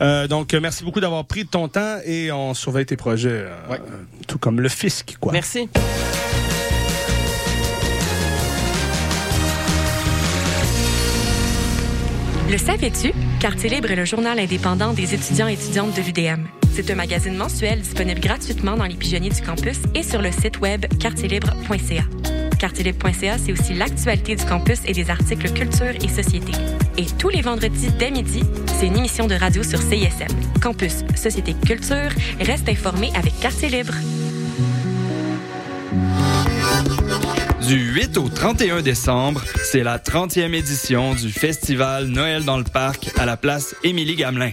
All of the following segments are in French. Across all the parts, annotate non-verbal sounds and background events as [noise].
Euh, donc, merci beaucoup d'avoir pris ton temps et on surveille tes projets, euh, tout comme le fisc, quoi. Merci. Le savais-tu? Quartier Libre est le journal indépendant des étudiants et étudiantes de l'UDM. C'est un magazine mensuel disponible gratuitement dans les pigeonniers du campus et sur le site web quartierlibre.ca. Quartierlibre.ca, c'est aussi l'actualité du campus et des articles culture et société. Et tous les vendredis dès midi, c'est une émission de radio sur CISM. Campus, société, culture, reste informé avec Quartier Libre. Du 8 au 31 décembre, c'est la 30e édition du festival Noël dans le parc à la place Émilie Gamelin.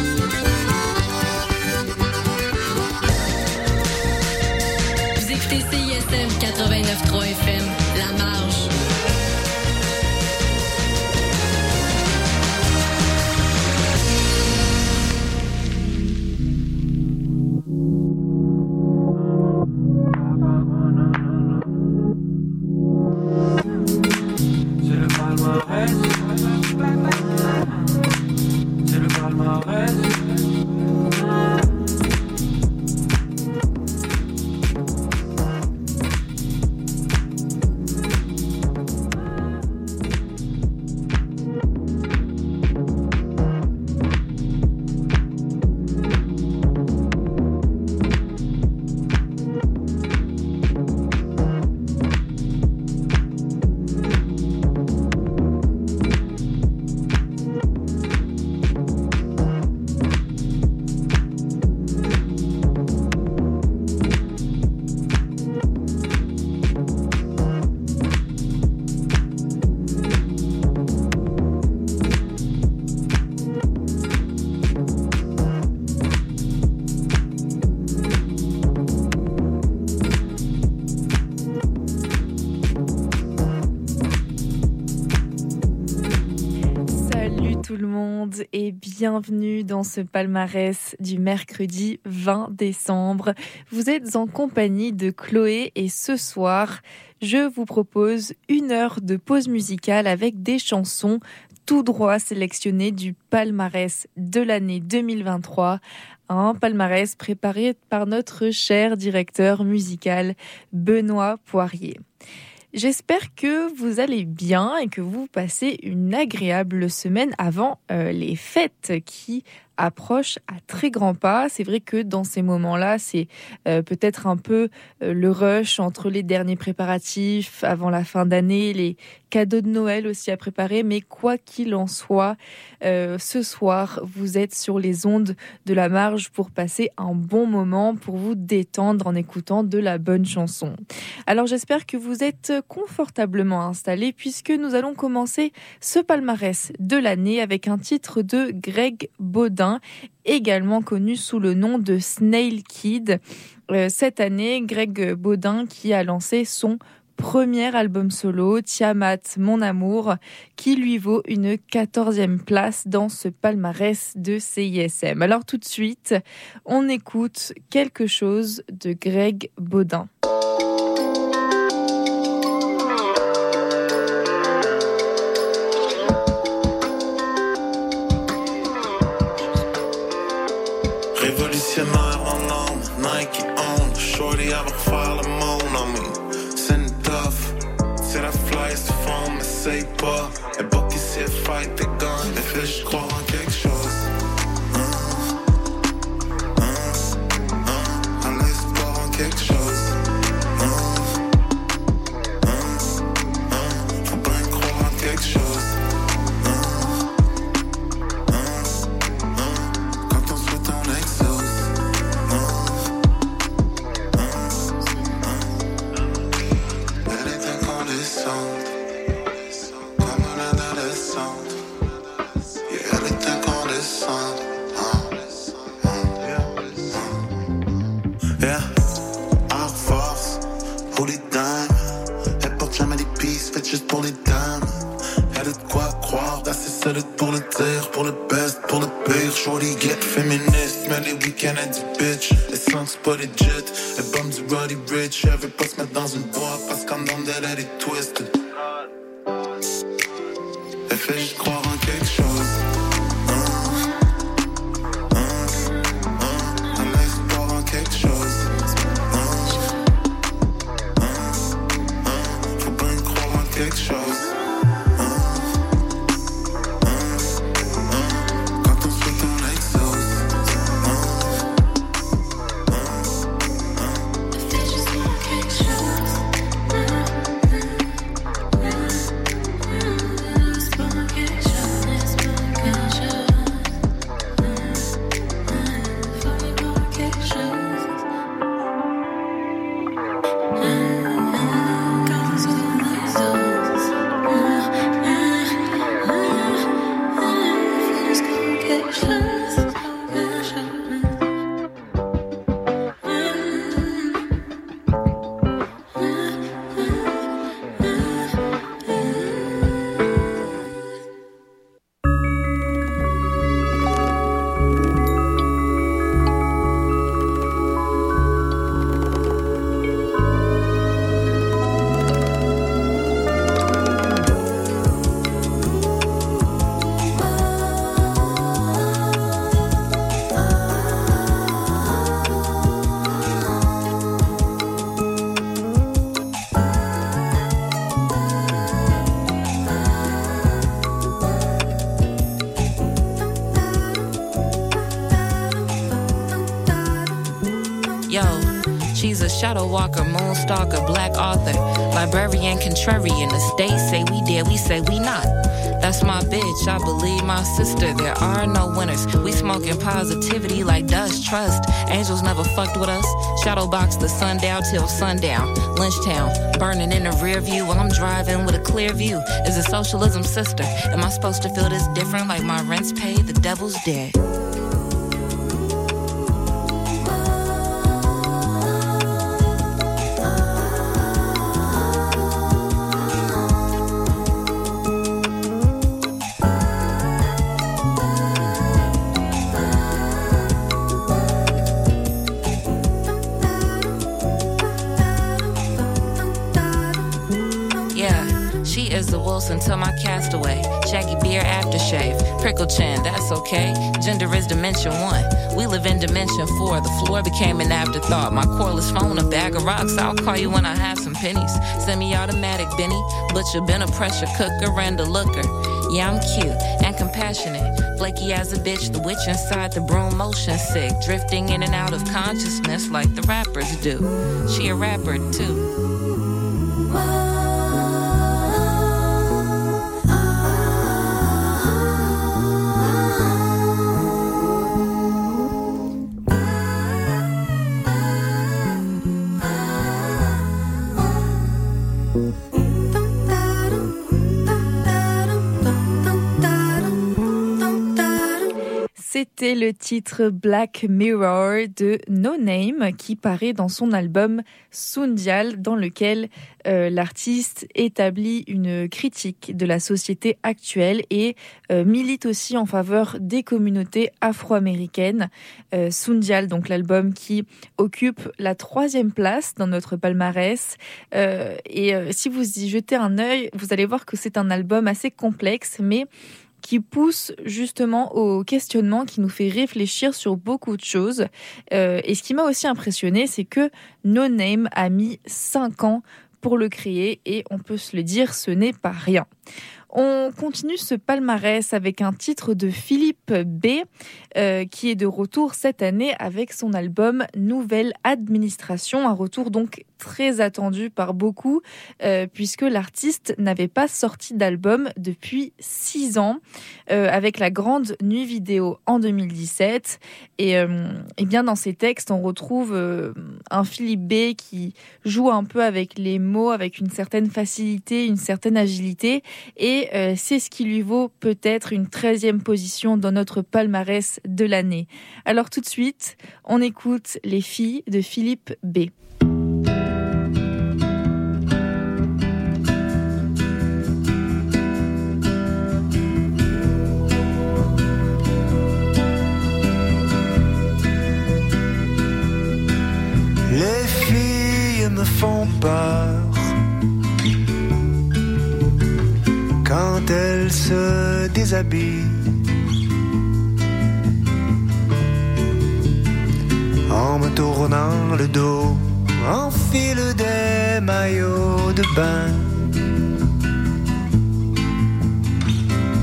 CISM 89.3 FM, bienvenue dans ce palmarès du mercredi 20 décembre. Vous êtes en compagnie de Chloé et ce soir, je vous propose une heure de pause musicale avec des chansons tout droit sélectionnées du palmarès de l'année 2023. Un palmarès préparé par notre cher directeur musical Benoît Poirier. J'espère que vous allez bien et que vous passez une agréable semaine avant euh, les fêtes qui approchent à très grands pas. C'est vrai que dans ces moments-là, c'est euh, peut-être un peu euh, le rush entre les derniers préparatifs avant la fin d'année, les cadeaux de Noël aussi à préparer. Mais quoi qu'il en soit, euh, ce soir, vous êtes sur les ondes de la marge pour passer un bon moment, pour vous détendre en écoutant de la bonne chanson. Alors j'espère que vous êtes confortablement installés puisque nous allons commencer ce palmarès de l'année avec un titre de Greg Baudin, également connu sous le nom de Snail Kid. Euh, cette année, Greg Baudin qui a lancé son premier album solo, Tiamat, Mon Amour, qui lui vaut une 14e place dans ce palmarès de CISM. Alors tout de suite, on écoute quelque chose de Greg Baudin. Shadow walker, moon stalker, black author, librarian, contrarian. The state say we did, we say we not. That's my bitch, I believe my sister. There are no winners. We smoking positivity like dust, trust. Angels never fucked with us. Shadow box the sundown till sundown. Lynchtown, burning in the rear view while I'm driving with a clear view. Is it socialism, sister? Am I supposed to feel this different like my rent's paid? The devil's dead. To my castaway. Shaggy beard aftershave. Prickle chin, that's okay. Gender is dimension one. We live in dimension four. The floor became an afterthought. My cordless phone, a bag of rocks. I'll call you when I have some pennies. Semi automatic, Benny. Butcher been a pressure cooker and a looker. Yeah, I'm cute and compassionate. Flaky as a bitch, the witch inside the broom, motion sick. Drifting in and out of consciousness like the rappers do. She a rapper too. C'était le titre Black Mirror de No Name qui paraît dans son album Sundial dans lequel euh, l'artiste établit une critique de la société actuelle et euh, milite aussi en faveur des communautés afro-américaines. Euh, Sundial, donc l'album qui occupe la troisième place dans notre palmarès. Et si vous y jetez un œil, vous allez voir que c'est un album assez complexe, mais qui pousse justement au questionnement, qui nous fait réfléchir sur beaucoup de choses. Euh, et ce qui m'a aussi impressionné, c'est que No Name a mis 5 ans pour le créer et on peut se le dire, ce n'est pas rien. On continue ce palmarès avec un titre de Philippe B, euh, qui est de retour cette année avec son album Nouvelle Administration, un retour donc très attendu par beaucoup, euh, puisque l'artiste n'avait pas sorti d'album depuis six ans, euh, avec la grande nuit vidéo en 2017. Et, euh, et bien dans ses textes, on retrouve euh, un Philippe B qui joue un peu avec les mots, avec une certaine facilité, une certaine agilité, et euh, c'est ce qui lui vaut peut-être une 13e position dans notre palmarès de l'année. Alors tout de suite, on écoute Les filles de Philippe B. Les filles me font peur quand elles se déshabillent. En me tournant le dos, enfile des maillots de bain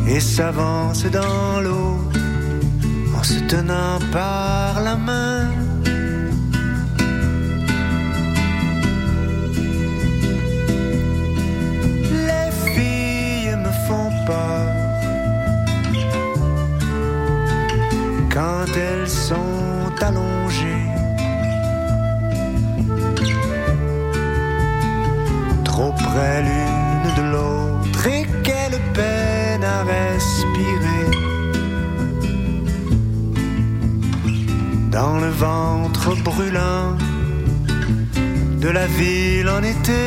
et s'avance dans l'eau en se tenant par la main. Les filles me font peur quand elles sont allongées. Trop près l'une de l'autre et qu'elles peinent à respirer. Dans le ventre brûlant de la ville en été.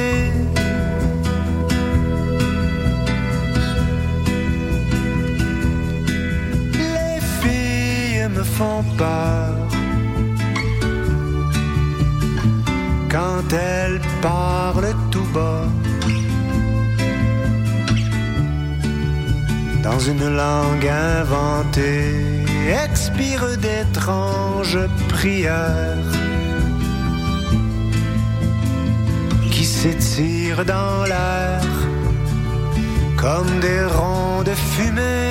Les filles me font peur quand elles parlent tout bas. Dans une langue inventée, expire d'étranges prières qui s'étirent dans l'air comme des ronds de fumée.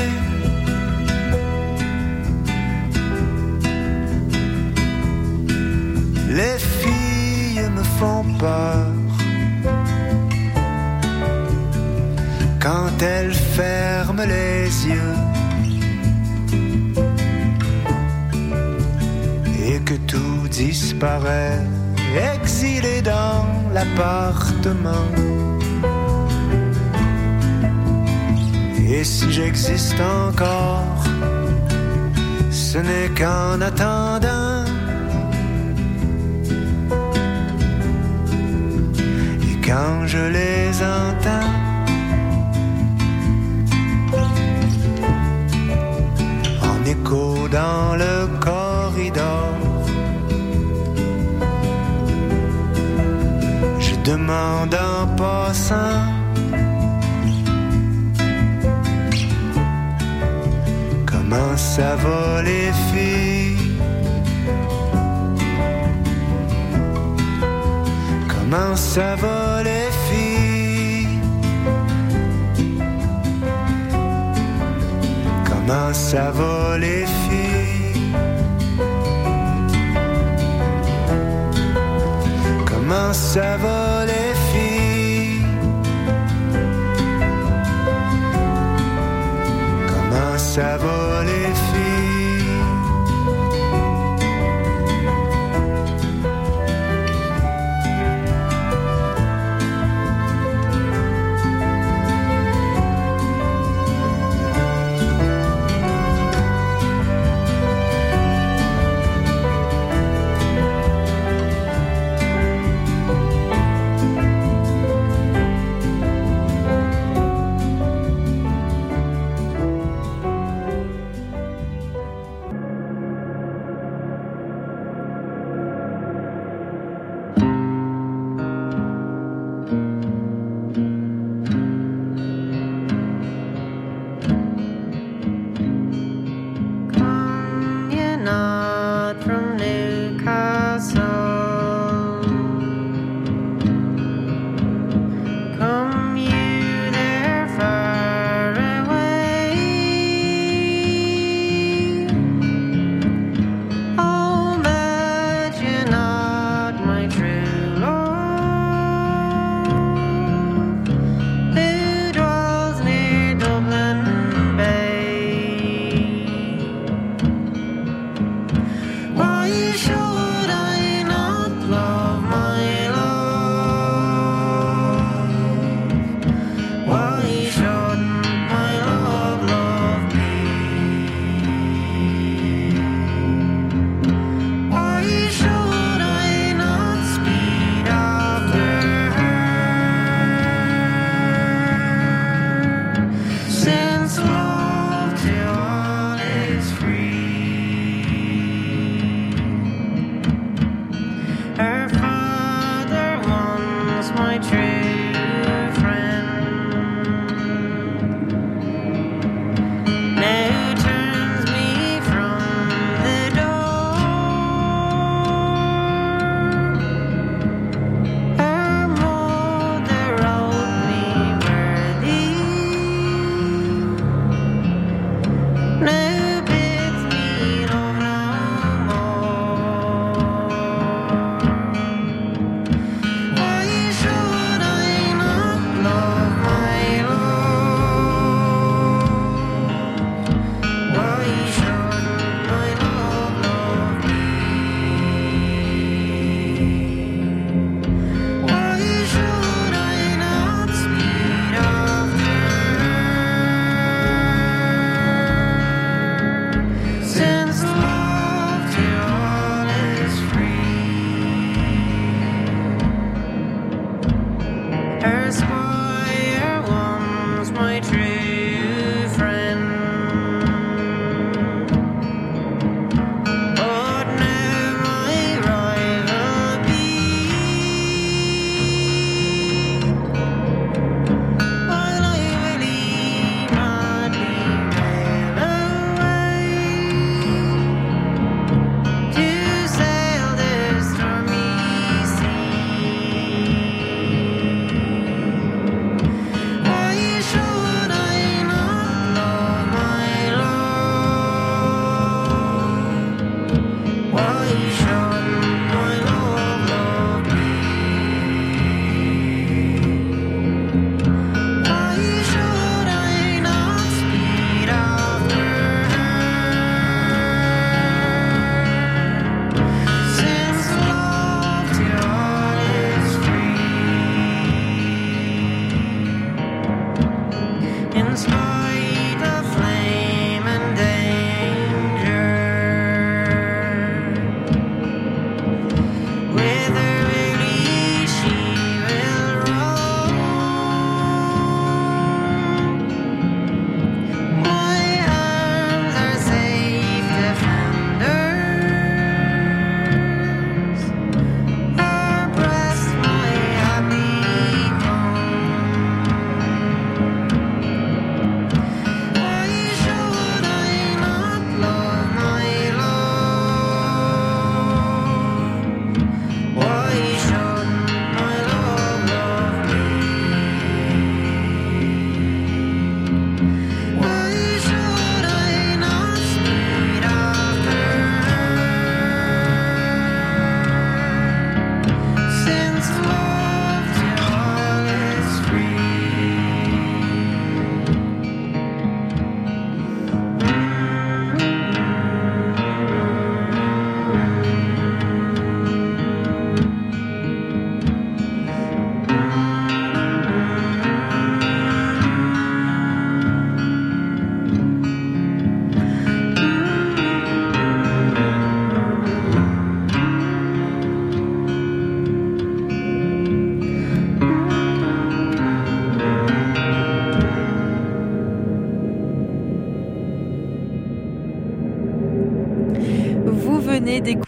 Quand elles ferment les yeux et que tout disparaît, exilé dans l'appartement. Et si j'existe encore, ce n'est qu'en attendant. Quand je les entends, en écho dans le corridor, je demande en passant. Comment ça va les filles? Comment ça va les filles Comment ça va les filles Comment ça va les filles Comment ça va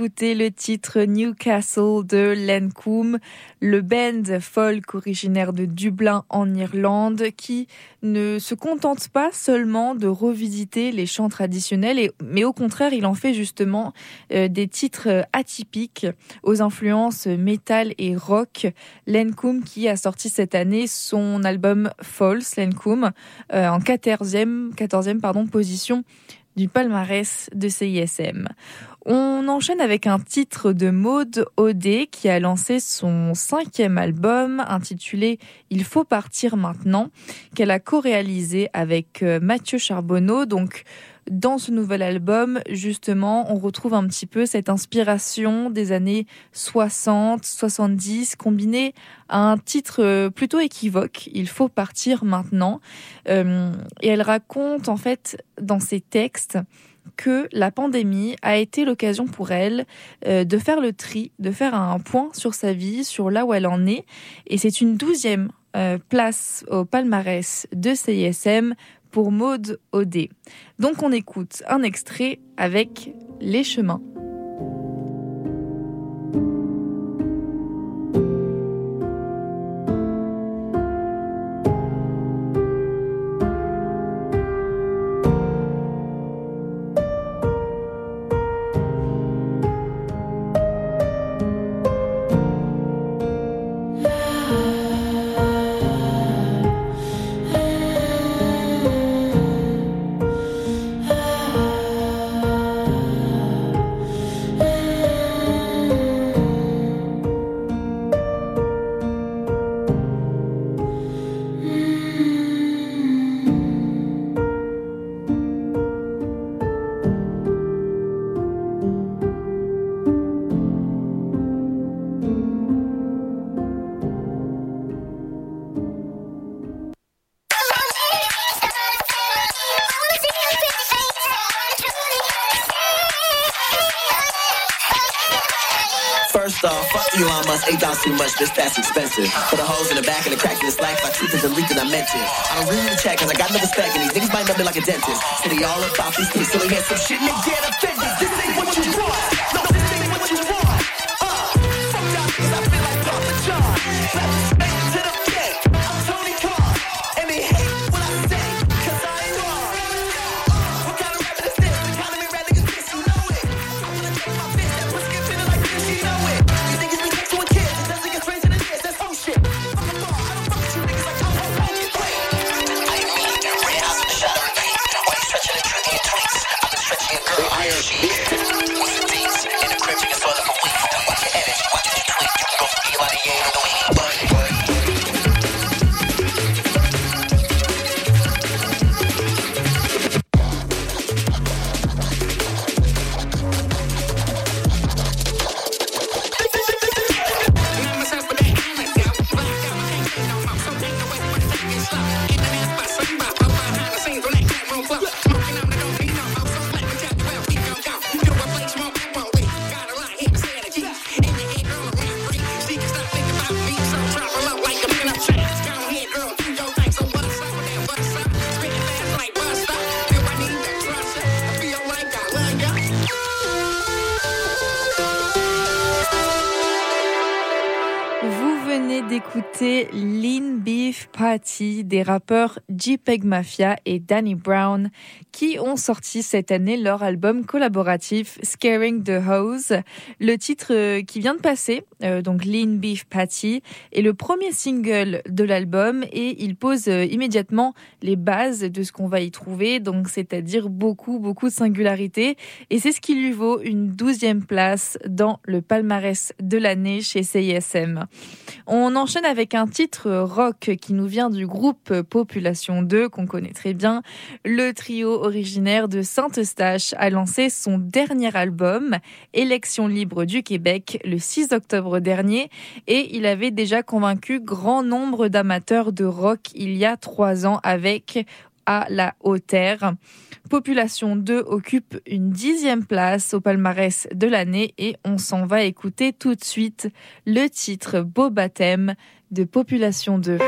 d'écouter le titre Newcastle de Lancôme, le band folk originaire de Dublin en Irlande qui ne se contente pas seulement de revisiter les chants traditionnels, mais au contraire, il en fait justement euh, des titres atypiques aux influences métal et rock. Lancôme qui a sorti cette année son album False Lancôme euh, en 14e, 14e pardon, position du palmarès de CISM. On enchaîne avec un titre de Maude Odé qui a lancé son cinquième album intitulé Il faut partir maintenant, qu'elle a co-réalisé avec euh, Mathieu Charbonneau. Donc, dans ce nouvel album, justement, on retrouve un petit peu cette inspiration des années 60, 70, combinée à un titre euh, plutôt équivoque, Il faut partir maintenant. Euh, et elle raconte, en fait, dans ses textes, que la pandémie a été l'occasion pour elle euh, de faire le tri, de faire un point sur sa vie, sur là où elle en est. Et c'est une douzième place au palmarès de CISM pour Maude Odé. Donc on écoute un extrait avec Les chemins. Musk, eight dollars too much, bitch, that's expensive. For the holes in the back and the cracks in the slack, my truth is a leak that I it. I don't really check, cause I got no respect, and these niggas might me like a dentist. City all about these kids, they hear some shit and they get offended. This ain't what you want. No, d'écouter Lean Beef Party des rappeurs JPEG Mafia et Danny Brown qui ont sorti cette année leur album collaboratif Scaring the Hose. Le titre euh, qui vient de passer, euh, donc Lean Beef Patty, est le premier single de l'album et il pose euh, immédiatement les bases de ce qu'on va y trouver, donc c'est-à-dire beaucoup, beaucoup de singularité. Et c'est ce qui lui vaut une douzième place dans le palmarès de l'année chez CISM. On enchaîne avec un titre rock qui nous vient du groupe Population 2 qu'on connaît très bien. Le trio originaire de Saint-Eustache a lancé son dernier album, Élection libre du Québec, le 6 octobre dernier et il avait déjà convaincu grand nombre d'amateurs de rock il y a trois ans avec à la hauteur. Population 2 occupe une dixième place au palmarès de l'année et on s'en va écouter tout de suite le titre Beau baptême de Population 2.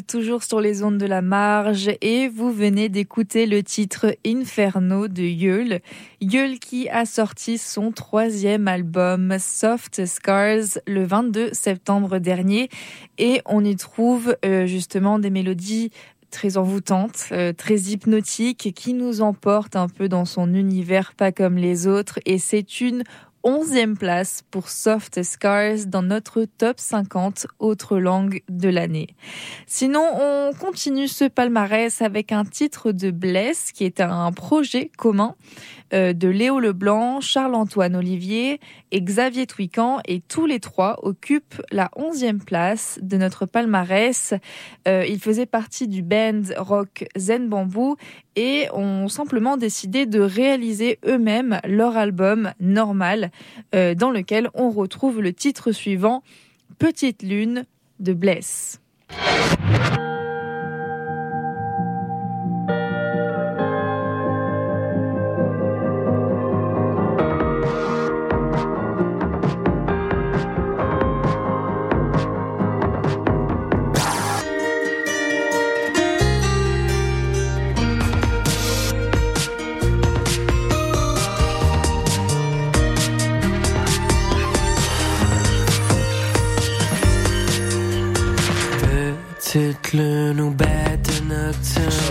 Toujours sur les ondes de la marge et vous venez d'écouter le titre Inferno de Yeul. Yeul qui a sorti son troisième album Soft Scars le 22 septembre dernier et on y trouve euh, justement des mélodies très envoûtantes, euh, très hypnotiques, qui nous emportent un peu dans son univers pas comme les autres. Et c'est une onzième place pour Soft Scars dans notre top 50 autres langues de l'année. Sinon, on continue ce palmarès avec un titre de Bless qui est un projet commun euh, de Léo Leblanc, Charles-Antoine Olivier et Xavier Twican et tous les trois occupent la onzième place de notre palmarès. Euh, ils faisaient partie du band rock Zen Bamboo et ont simplement décidé de réaliser eux-mêmes leur album Normal euh, dans lequel on retrouve le titre suivant Petite Lune de Bless. Tütteln und Beten nocturne.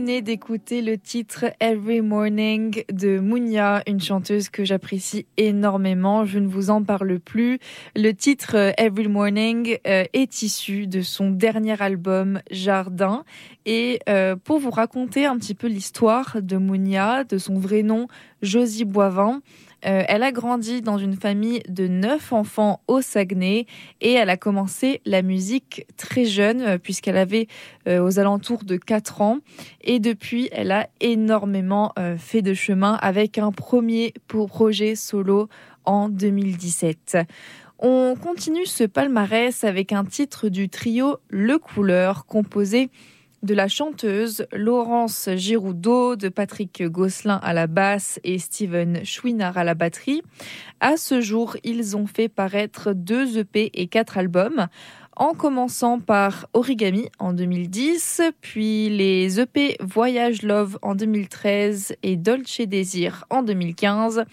Venez d'écouter le titre Every Morning de Mounia, une chanteuse que j'apprécie énormément. Je ne vous en parle plus. Le titre euh, Every Morning euh, est issu de son dernier album Jardin. Et euh, pour vous raconter un petit peu l'histoire de Mounia, de son vrai nom, Josie Boivin, euh, elle a grandi dans une famille de neuf enfants au Saguenay et elle a commencé la musique très jeune euh, puisqu'elle avait euh, aux alentours de 4 ans et depuis elle a énormément fait de chemin avec un premier projet solo en 2017. On continue ce palmarès avec un titre du trio Le Couleur composé de la chanteuse Laurence Giroudot, de Patrick Gosselin à la basse et Steven Chouinard à la batterie. À ce jour, ils ont fait paraître deux EP et quatre albums en commençant par Origami en 2010, puis les EP Voyage Love en 2013 et Dolce Désir en 2015,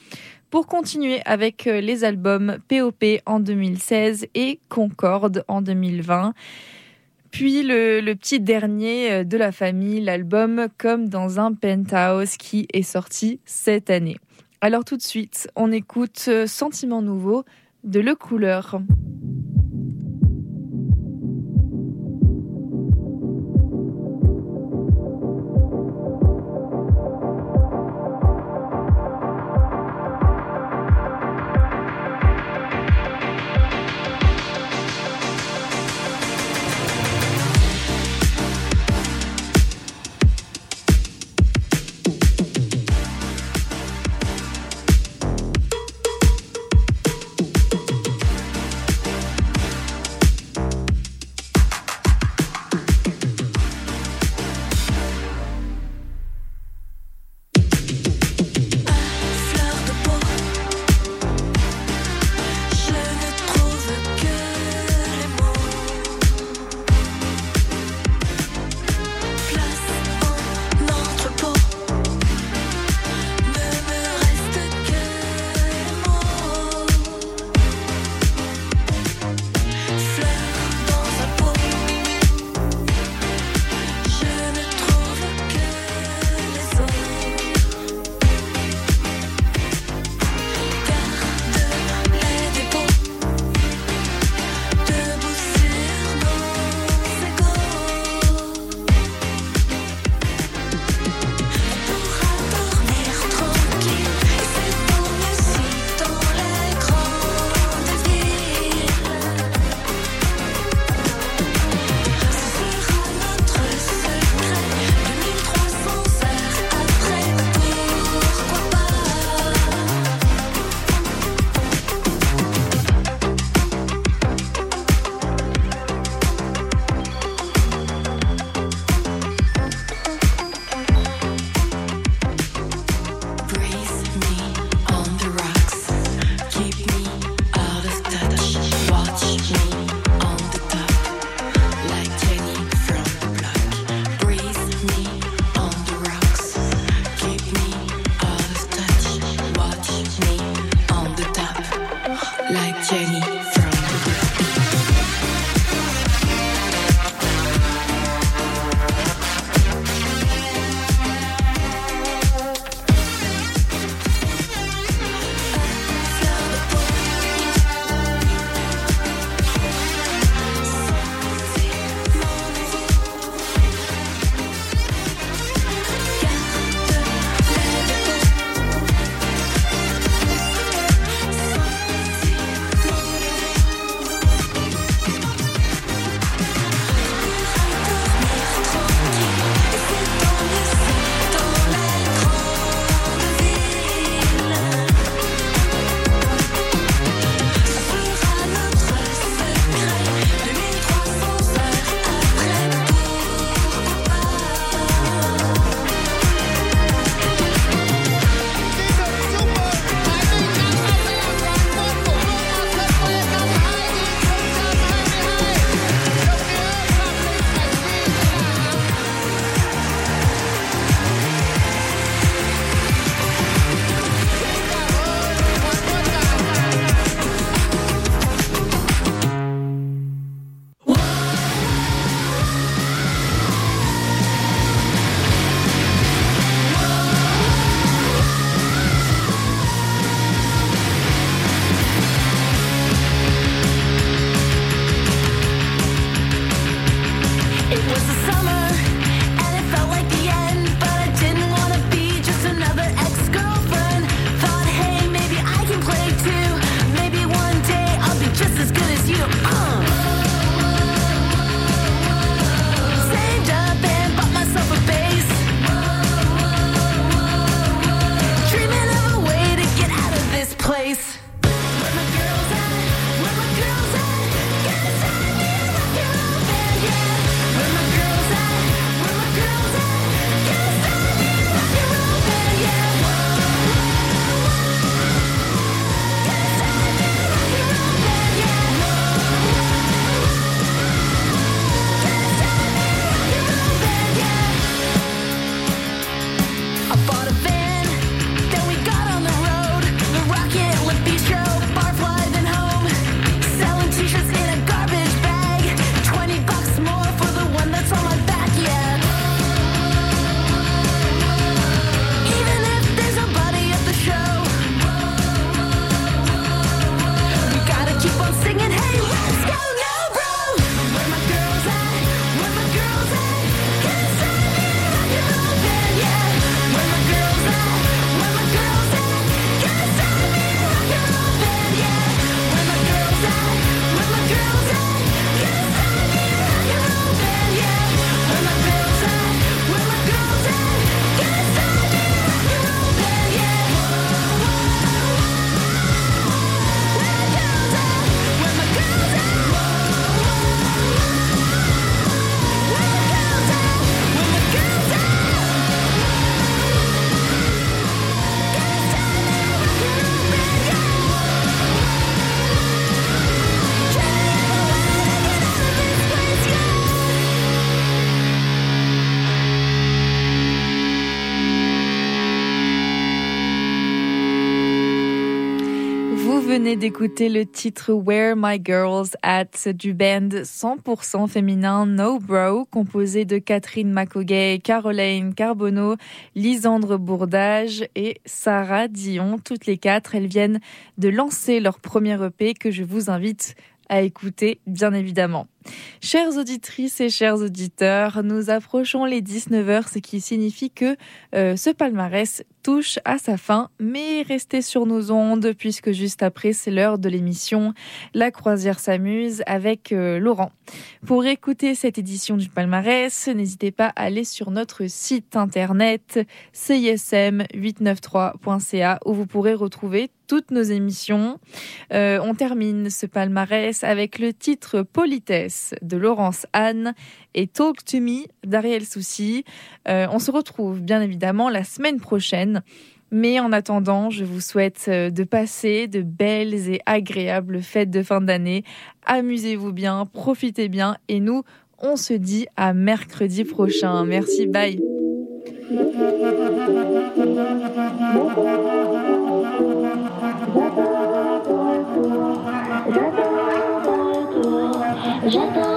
pour continuer avec les albums POP en 2016 et Concorde en 2020. Puis le, petit dernier euh, de la famille, l'album Comme dans un penthouse qui est sorti cette année. Alors tout de suite, on écoute euh, Sentiment nouveau de Le Couleur. D'écouter le titre Where My Girls At du band 100% féminin No Bro, composé de Catherine Macogay, Caroline Carbonneau, Lisandre Bourdage et Sarah Dion. Toutes les quatre, elles viennent de lancer leur premier EP que je vous invite à écouter, bien évidemment. Chères auditrices et chers auditeurs, nous approchons les 19h, ce qui signifie que euh, ce palmarès touche à sa fin, mais restez sur nos ondes puisque juste après c'est l'heure de l'émission La croisière s'amuse avec euh, Laurent. Pour écouter cette édition du palmarès, n'hésitez pas à aller sur notre site internet cism893.ca où vous pourrez retrouver toutes nos émissions. Euh, on termine ce palmarès avec le titre Politesse de Laurence Anne et Talk to Me d'Ariel Soucy. Euh, on se retrouve bien évidemment la semaine prochaine. Mais en attendant, je vous souhaite euh, de passer de belles et agréables fêtes de fin d'année. Amusez-vous bien, profitez bien et nous, on se dit à mercredi prochain. Merci, bye. 热的。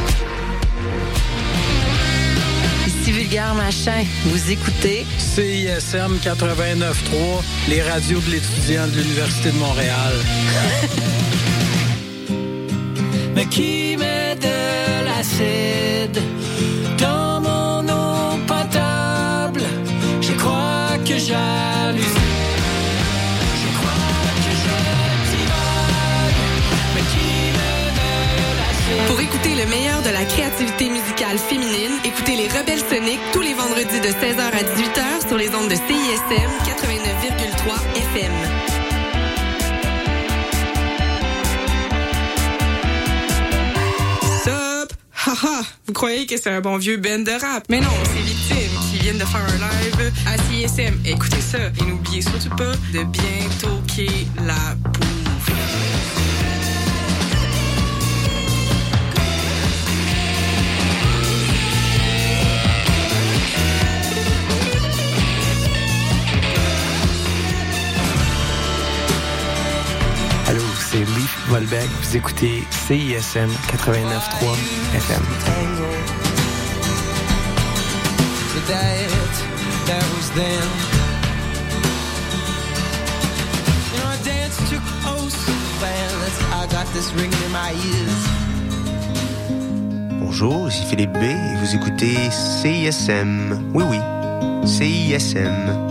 Machin, vous écoutez CISM 89.3, les radios de l'étudiant de l'Université de Montréal. [laughs] Mais qui met de l'acide dans mon eau potable? Je crois que j'hallucine. Pour écouter le meilleur de la créativité musicale féminine, écoutez les Rebelles Soniques tous les vendredis de 16h à 18h sur les ondes de CISM 89,3 FM. Sup? Ha Ah, vous croyez que c'est un bon vieux band de rap? Mais non, c'est Victime qui viennent de faire un live à CISM. Écoutez ça et n'oubliez surtout pas de bien toquer la. This ringing in my ears. Bonjour, ici Philippe B et vous écoutez CISM. Oui, oui, CISM.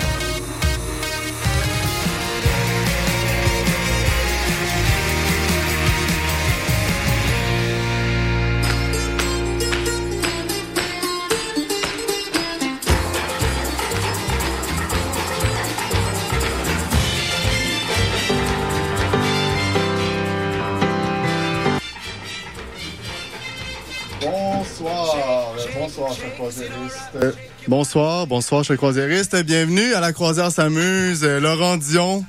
Bonsoir, bonsoir, chers croisiéristes. Bienvenue à la croisière s'amuse. Euh, Laurent Dion